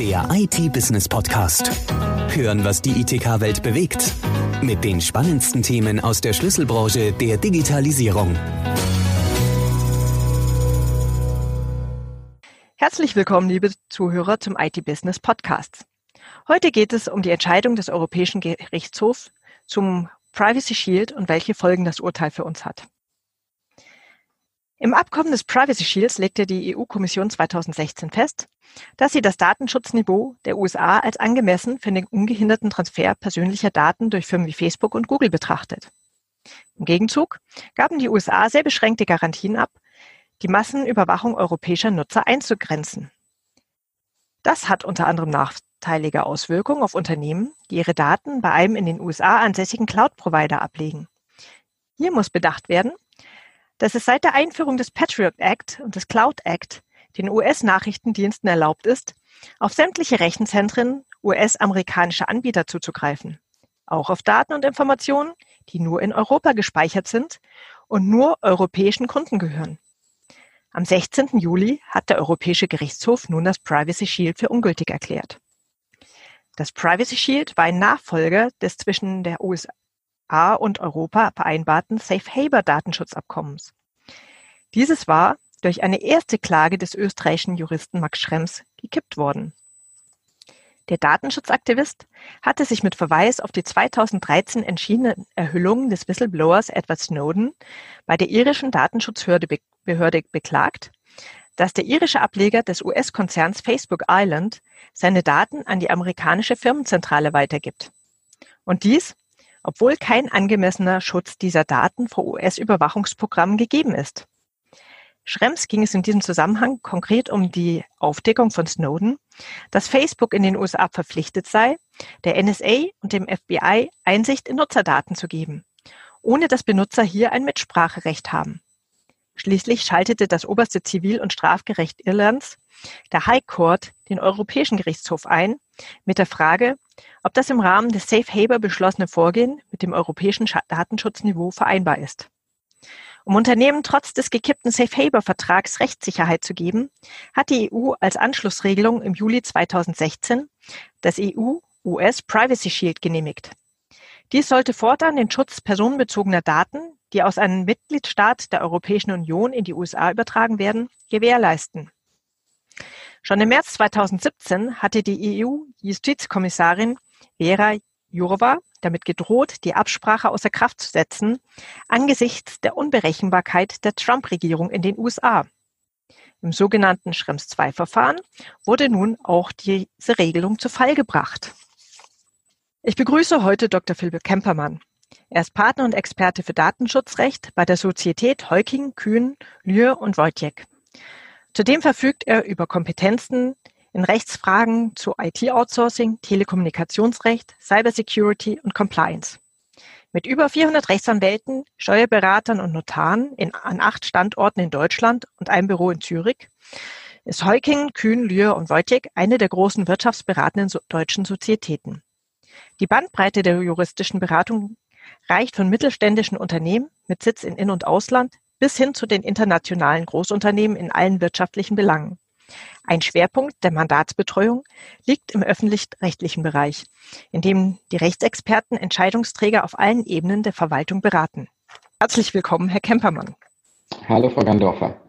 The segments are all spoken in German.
Der IT-Business-Podcast. Hören, was die ITK-Welt bewegt. Mit den spannendsten Themen aus der Schlüsselbranche der Digitalisierung. Herzlich willkommen, liebe Zuhörer, zum IT-Business-Podcast. Heute geht es um die Entscheidung des Europäischen Gerichtshofs zum Privacy Shield und welche Folgen das Urteil für uns hat. Im Abkommen des Privacy Shields legte die EU-Kommission 2016 fest, dass sie das Datenschutzniveau der USA als angemessen für den ungehinderten Transfer persönlicher Daten durch Firmen wie Facebook und Google betrachtet. Im Gegenzug gaben die USA sehr beschränkte Garantien ab, die Massenüberwachung europäischer Nutzer einzugrenzen. Das hat unter anderem nachteilige Auswirkungen auf Unternehmen, die ihre Daten bei einem in den USA ansässigen Cloud-Provider ablegen. Hier muss bedacht werden, dass es seit der Einführung des Patriot Act und des Cloud Act den US-Nachrichtendiensten erlaubt ist, auf sämtliche Rechenzentren US-amerikanischer Anbieter zuzugreifen, auch auf Daten und Informationen, die nur in Europa gespeichert sind und nur europäischen Kunden gehören. Am 16. Juli hat der Europäische Gerichtshof nun das Privacy Shield für ungültig erklärt. Das Privacy Shield war ein Nachfolger des zwischen der USA USA und Europa vereinbarten Safe Haber Datenschutzabkommens. Dieses war durch eine erste Klage des österreichischen Juristen Max Schrems gekippt worden. Der Datenschutzaktivist hatte sich mit Verweis auf die 2013 entschiedenen Erhüllungen des Whistleblowers Edward Snowden bei der irischen Datenschutzbehörde beklagt, dass der irische Ableger des US-Konzerns Facebook Island seine Daten an die amerikanische Firmenzentrale weitergibt. Und dies obwohl kein angemessener Schutz dieser Daten vor US-Überwachungsprogrammen gegeben ist. Schrems ging es in diesem Zusammenhang konkret um die Aufdeckung von Snowden, dass Facebook in den USA verpflichtet sei, der NSA und dem FBI Einsicht in Nutzerdaten zu geben, ohne dass Benutzer hier ein Mitspracherecht haben. Schließlich schaltete das oberste Zivil- und Strafgericht Irlands, der High Court, den Europäischen Gerichtshof ein, mit der Frage, ob das im Rahmen des Safe Haber beschlossene Vorgehen mit dem europäischen Datenschutzniveau vereinbar ist. Um Unternehmen trotz des gekippten Safe Haber Vertrags Rechtssicherheit zu geben, hat die EU als Anschlussregelung im Juli 2016 das EU-US Privacy Shield genehmigt. Dies sollte fortan den Schutz personenbezogener Daten, die aus einem Mitgliedstaat der Europäischen Union in die USA übertragen werden, gewährleisten. Schon im März 2017 hatte die EU-Justizkommissarin Vera Jourova damit gedroht, die Absprache außer Kraft zu setzen, angesichts der Unberechenbarkeit der Trump-Regierung in den USA. Im sogenannten Schrems II-Verfahren wurde nun auch diese Regelung zu Fall gebracht. Ich begrüße heute Dr. Philipp Kempermann. Er ist Partner und Experte für Datenschutzrecht bei der Sozietät Heuking, Kühn, Lühr und Wojciech. Zudem verfügt er über Kompetenzen in Rechtsfragen zu IT-Outsourcing, Telekommunikationsrecht, Cybersecurity und Compliance. Mit über 400 Rechtsanwälten, Steuerberatern und Notaren in, an acht Standorten in Deutschland und einem Büro in Zürich ist Heuking, Kühn, Lühr und Wojciech eine der großen wirtschaftsberatenden deutschen Sozietäten. Die Bandbreite der juristischen Beratung reicht von mittelständischen Unternehmen mit Sitz in In- und Ausland bis hin zu den internationalen Großunternehmen in allen wirtschaftlichen Belangen. Ein Schwerpunkt der Mandatsbetreuung liegt im öffentlich-rechtlichen Bereich, in dem die Rechtsexperten Entscheidungsträger auf allen Ebenen der Verwaltung beraten. Herzlich willkommen, Herr Kempermann. Hallo, Frau Gandorfer.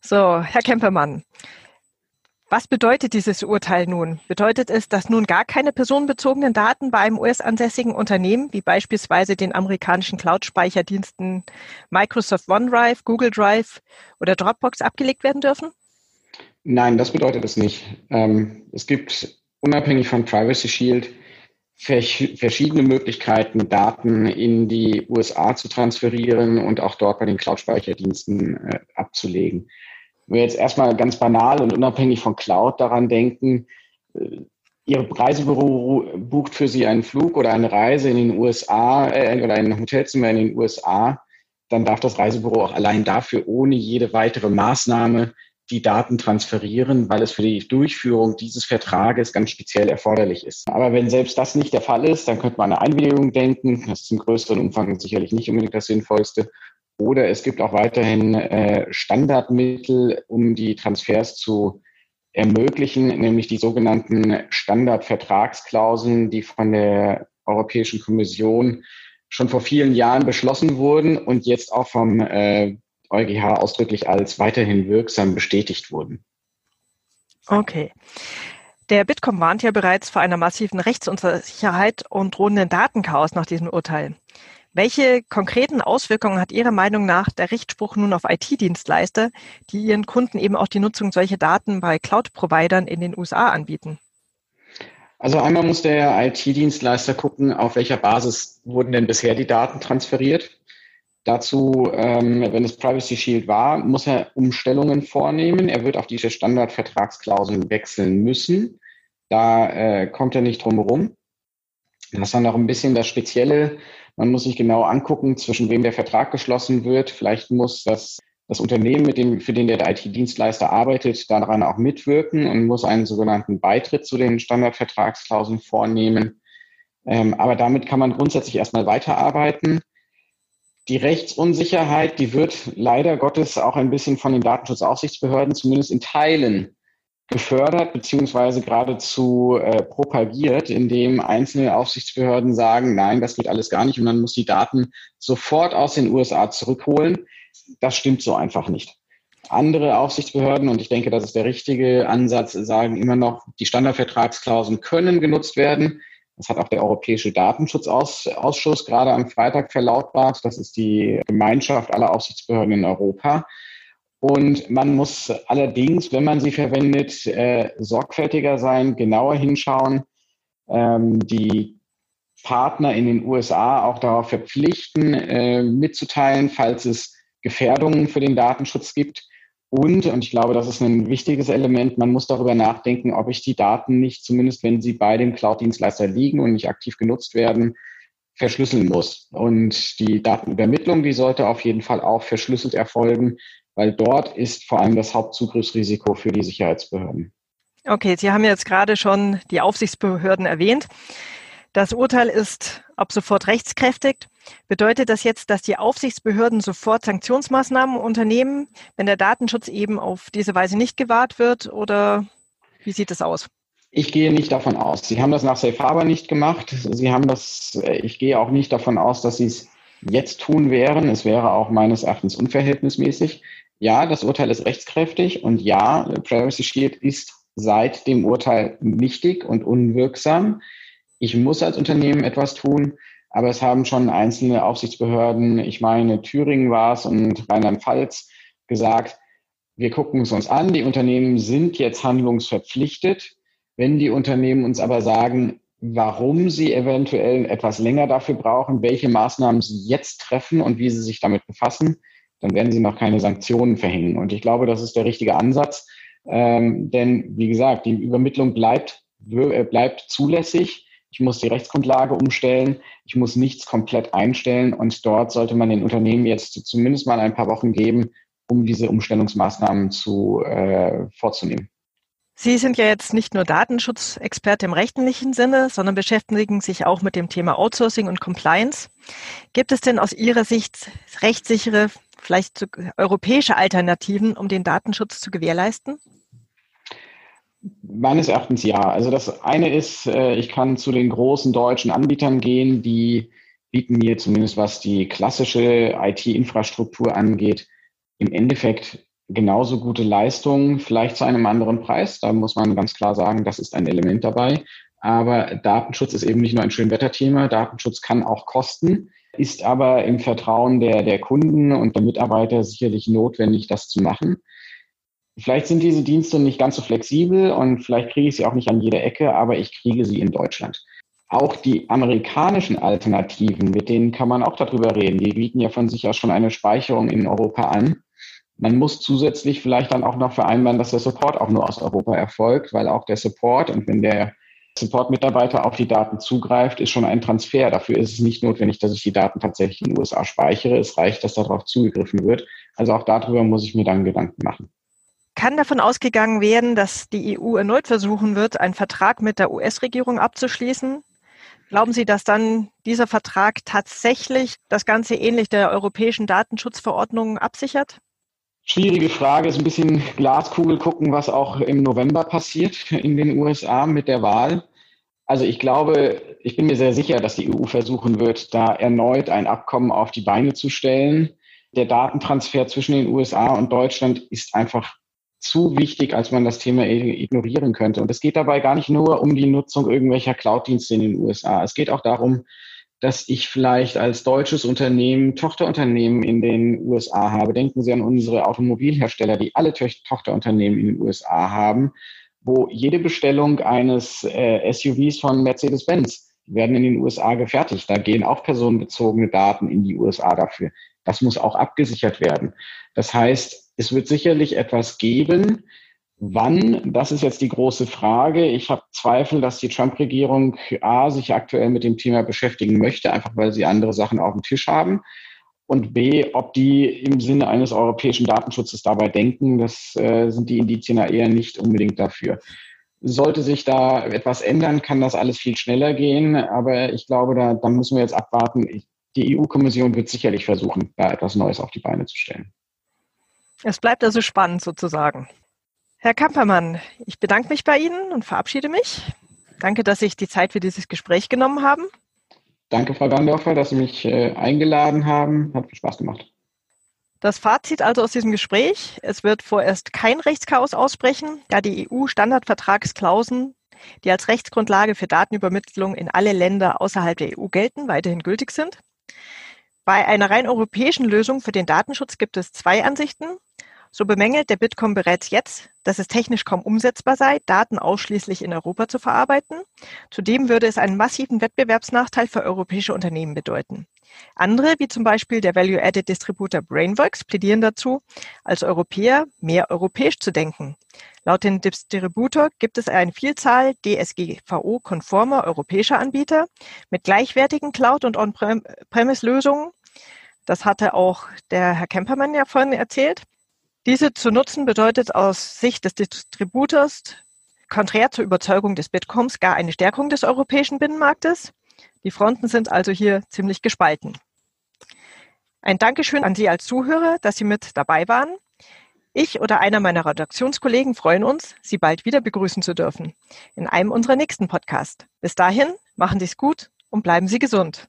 So, Herr Kempermann, was bedeutet dieses Urteil nun? Bedeutet es, dass nun gar keine personenbezogenen Daten bei einem US-ansässigen Unternehmen, wie beispielsweise den amerikanischen Cloud-Speicherdiensten Microsoft OneDrive, Google Drive oder Dropbox abgelegt werden dürfen? Nein, das bedeutet es nicht. Ähm, es gibt unabhängig von Privacy Shield verschiedene Möglichkeiten, Daten in die USA zu transferieren und auch dort bei den Cloud-Speicherdiensten äh, abzulegen. Wenn wir jetzt erstmal ganz banal und unabhängig von Cloud daran denken, äh, Ihr Reisebüro bucht für Sie einen Flug oder eine Reise in den USA äh, oder ein Hotelzimmer in den USA, dann darf das Reisebüro auch allein dafür ohne jede weitere Maßnahme die Daten transferieren, weil es für die Durchführung dieses Vertrages ganz speziell erforderlich ist. Aber wenn selbst das nicht der Fall ist, dann könnte man an eine Einwilligung denken. Das ist im größeren Umfang sicherlich nicht unbedingt das Sinnvollste. Oder es gibt auch weiterhin äh, Standardmittel, um die Transfers zu ermöglichen, nämlich die sogenannten Standardvertragsklauseln, die von der Europäischen Kommission schon vor vielen Jahren beschlossen wurden und jetzt auch vom äh, EuGH ausdrücklich als weiterhin wirksam bestätigt wurden. Okay. Der Bitkom warnt ja bereits vor einer massiven Rechtsunsicherheit und drohenden Datenchaos nach diesem Urteil. Welche konkreten Auswirkungen hat Ihrer Meinung nach der Rechtsspruch nun auf IT-Dienstleister, die ihren Kunden eben auch die Nutzung solcher Daten bei Cloud-Providern in den USA anbieten? Also einmal muss der IT-Dienstleister gucken, auf welcher Basis wurden denn bisher die Daten transferiert. Dazu, ähm, wenn es Privacy Shield war, muss er Umstellungen vornehmen. Er wird auf diese Standardvertragsklauseln wechseln müssen. Da äh, kommt er nicht drum herum. Das ist dann noch ein bisschen das Spezielle. Man muss sich genau angucken, zwischen wem der Vertrag geschlossen wird. Vielleicht muss das, das Unternehmen, mit dem, für den der IT-Dienstleister arbeitet, daran auch mitwirken und muss einen sogenannten Beitritt zu den Standardvertragsklauseln vornehmen. Ähm, aber damit kann man grundsätzlich erstmal weiterarbeiten. Die Rechtsunsicherheit, die wird leider Gottes auch ein bisschen von den Datenschutzaufsichtsbehörden zumindest in Teilen gefördert beziehungsweise geradezu äh, propagiert, indem einzelne Aufsichtsbehörden sagen, nein, das geht alles gar nicht und man muss die Daten sofort aus den USA zurückholen. Das stimmt so einfach nicht. Andere Aufsichtsbehörden, und ich denke, das ist der richtige Ansatz, sagen immer noch, die Standardvertragsklauseln können genutzt werden. Das hat auch der Europäische Datenschutzausschuss gerade am Freitag verlautbart. Das ist die Gemeinschaft aller Aufsichtsbehörden in Europa. Und man muss allerdings, wenn man sie verwendet, äh, sorgfältiger sein, genauer hinschauen, ähm, die Partner in den USA auch darauf verpflichten, äh, mitzuteilen, falls es Gefährdungen für den Datenschutz gibt. Und, und ich glaube, das ist ein wichtiges Element, man muss darüber nachdenken, ob ich die Daten nicht, zumindest wenn sie bei dem Cloud-Dienstleister liegen und nicht aktiv genutzt werden, verschlüsseln muss. Und die Datenübermittlung, die sollte auf jeden Fall auch verschlüsselt erfolgen, weil dort ist vor allem das Hauptzugriffsrisiko für die Sicherheitsbehörden. Okay, Sie haben jetzt gerade schon die Aufsichtsbehörden erwähnt. Das Urteil ist ab sofort rechtskräftig. Bedeutet das jetzt, dass die Aufsichtsbehörden sofort Sanktionsmaßnahmen unternehmen, wenn der Datenschutz eben auf diese Weise nicht gewahrt wird? Oder wie sieht es aus? Ich gehe nicht davon aus. Sie haben das nach Safe Harbor nicht gemacht. Sie haben das, ich gehe auch nicht davon aus, dass Sie es jetzt tun wären. Es wäre auch meines Erachtens unverhältnismäßig ja, das Urteil ist rechtskräftig und ja, Privacy Shield ist seit dem Urteil nichtig und unwirksam. Ich muss als Unternehmen etwas tun, aber es haben schon einzelne Aufsichtsbehörden, ich meine Thüringen war es und Rheinland-Pfalz, gesagt, wir gucken es uns an, die Unternehmen sind jetzt handlungsverpflichtet. Wenn die Unternehmen uns aber sagen, warum sie eventuell etwas länger dafür brauchen, welche Maßnahmen sie jetzt treffen und wie sie sich damit befassen, dann werden sie noch keine Sanktionen verhängen. Und ich glaube, das ist der richtige Ansatz. Ähm, denn wie gesagt, die Übermittlung bleibt, äh, bleibt zulässig. Ich muss die Rechtsgrundlage umstellen. Ich muss nichts komplett einstellen. Und dort sollte man den Unternehmen jetzt zumindest mal ein paar Wochen geben, um diese Umstellungsmaßnahmen zu, äh, vorzunehmen. Sie sind ja jetzt nicht nur Datenschutzexperte im rechtlichen Sinne, sondern beschäftigen sich auch mit dem Thema Outsourcing und Compliance. Gibt es denn aus Ihrer Sicht rechtssichere vielleicht europäische Alternativen, um den Datenschutz zu gewährleisten? Meines Erachtens ja. Also das eine ist, äh, ich kann zu den großen deutschen Anbietern gehen, die bieten mir zumindest was die klassische IT-Infrastruktur angeht, im Endeffekt genauso gute Leistungen, vielleicht zu einem anderen Preis. Da muss man ganz klar sagen, das ist ein Element dabei. Aber Datenschutz ist eben nicht nur ein Schönwetterthema. Datenschutz kann auch kosten ist aber im Vertrauen der, der Kunden und der Mitarbeiter sicherlich notwendig, das zu machen. Vielleicht sind diese Dienste nicht ganz so flexibel und vielleicht kriege ich sie auch nicht an jeder Ecke, aber ich kriege sie in Deutschland. Auch die amerikanischen Alternativen, mit denen kann man auch darüber reden. Die bieten ja von sich aus schon eine Speicherung in Europa an. Man muss zusätzlich vielleicht dann auch noch vereinbaren, dass der Support auch nur aus Europa erfolgt, weil auch der Support und wenn der Support-Mitarbeiter auf die Daten zugreift, ist schon ein Transfer. Dafür ist es nicht notwendig, dass ich die Daten tatsächlich in den USA speichere. Es reicht, dass darauf zugegriffen wird. Also auch darüber muss ich mir dann Gedanken machen. Kann davon ausgegangen werden, dass die EU erneut versuchen wird, einen Vertrag mit der US-Regierung abzuschließen? Glauben Sie, dass dann dieser Vertrag tatsächlich das Ganze ähnlich der europäischen Datenschutzverordnung absichert? Schwierige Frage, ist ein bisschen Glaskugel gucken, was auch im November passiert in den USA mit der Wahl. Also ich glaube, ich bin mir sehr sicher, dass die EU versuchen wird, da erneut ein Abkommen auf die Beine zu stellen. Der Datentransfer zwischen den USA und Deutschland ist einfach zu wichtig, als man das Thema ignorieren könnte. Und es geht dabei gar nicht nur um die Nutzung irgendwelcher Cloud-Dienste in den USA. Es geht auch darum, dass ich vielleicht als deutsches Unternehmen Tochterunternehmen in den USA habe. Denken Sie an unsere Automobilhersteller, die alle Tochterunternehmen in den USA haben, wo jede Bestellung eines äh, SUVs von Mercedes-Benz werden in den USA gefertigt. Da gehen auch personenbezogene Daten in die USA dafür. Das muss auch abgesichert werden. Das heißt, es wird sicherlich etwas geben, Wann? Das ist jetzt die große Frage. Ich habe Zweifel, dass die Trump-Regierung A sich aktuell mit dem Thema beschäftigen möchte, einfach weil sie andere Sachen auf dem Tisch haben. Und B, ob die im Sinne eines europäischen Datenschutzes dabei denken, das äh, sind die Indizien eher nicht unbedingt dafür. Sollte sich da etwas ändern, kann das alles viel schneller gehen. Aber ich glaube, da, da müssen wir jetzt abwarten. Die EU-Kommission wird sicherlich versuchen, da etwas Neues auf die Beine zu stellen. Es bleibt also spannend sozusagen. Herr Kampermann, ich bedanke mich bei Ihnen und verabschiede mich. Danke, dass Sie sich die Zeit für dieses Gespräch genommen haben. Danke, Frau Gandorfer, dass Sie mich äh, eingeladen haben. Hat viel Spaß gemacht. Das Fazit also aus diesem Gespräch. Es wird vorerst kein Rechtschaos ausbrechen, da die EU-Standardvertragsklauseln, die als Rechtsgrundlage für Datenübermittlung in alle Länder außerhalb der EU gelten, weiterhin gültig sind. Bei einer rein europäischen Lösung für den Datenschutz gibt es zwei Ansichten. So bemängelt der Bitkom bereits jetzt, dass es technisch kaum umsetzbar sei, Daten ausschließlich in Europa zu verarbeiten. Zudem würde es einen massiven Wettbewerbsnachteil für europäische Unternehmen bedeuten. Andere, wie zum Beispiel der Value-Added Distributor Brainworks, plädieren dazu, als Europäer mehr europäisch zu denken. Laut dem Distributor gibt es eine Vielzahl DSGVO-konformer europäischer Anbieter mit gleichwertigen Cloud- und On-Premise-Lösungen. Das hatte auch der Herr Kempermann ja vorhin erzählt. Diese zu nutzen bedeutet aus Sicht des Distributors konträr zur Überzeugung des Bitcoms gar eine Stärkung des europäischen Binnenmarktes. Die Fronten sind also hier ziemlich gespalten. Ein Dankeschön an Sie als Zuhörer, dass Sie mit dabei waren. Ich oder einer meiner Redaktionskollegen freuen uns, Sie bald wieder begrüßen zu dürfen in einem unserer nächsten Podcasts. Bis dahin, machen Sie es gut und bleiben Sie gesund.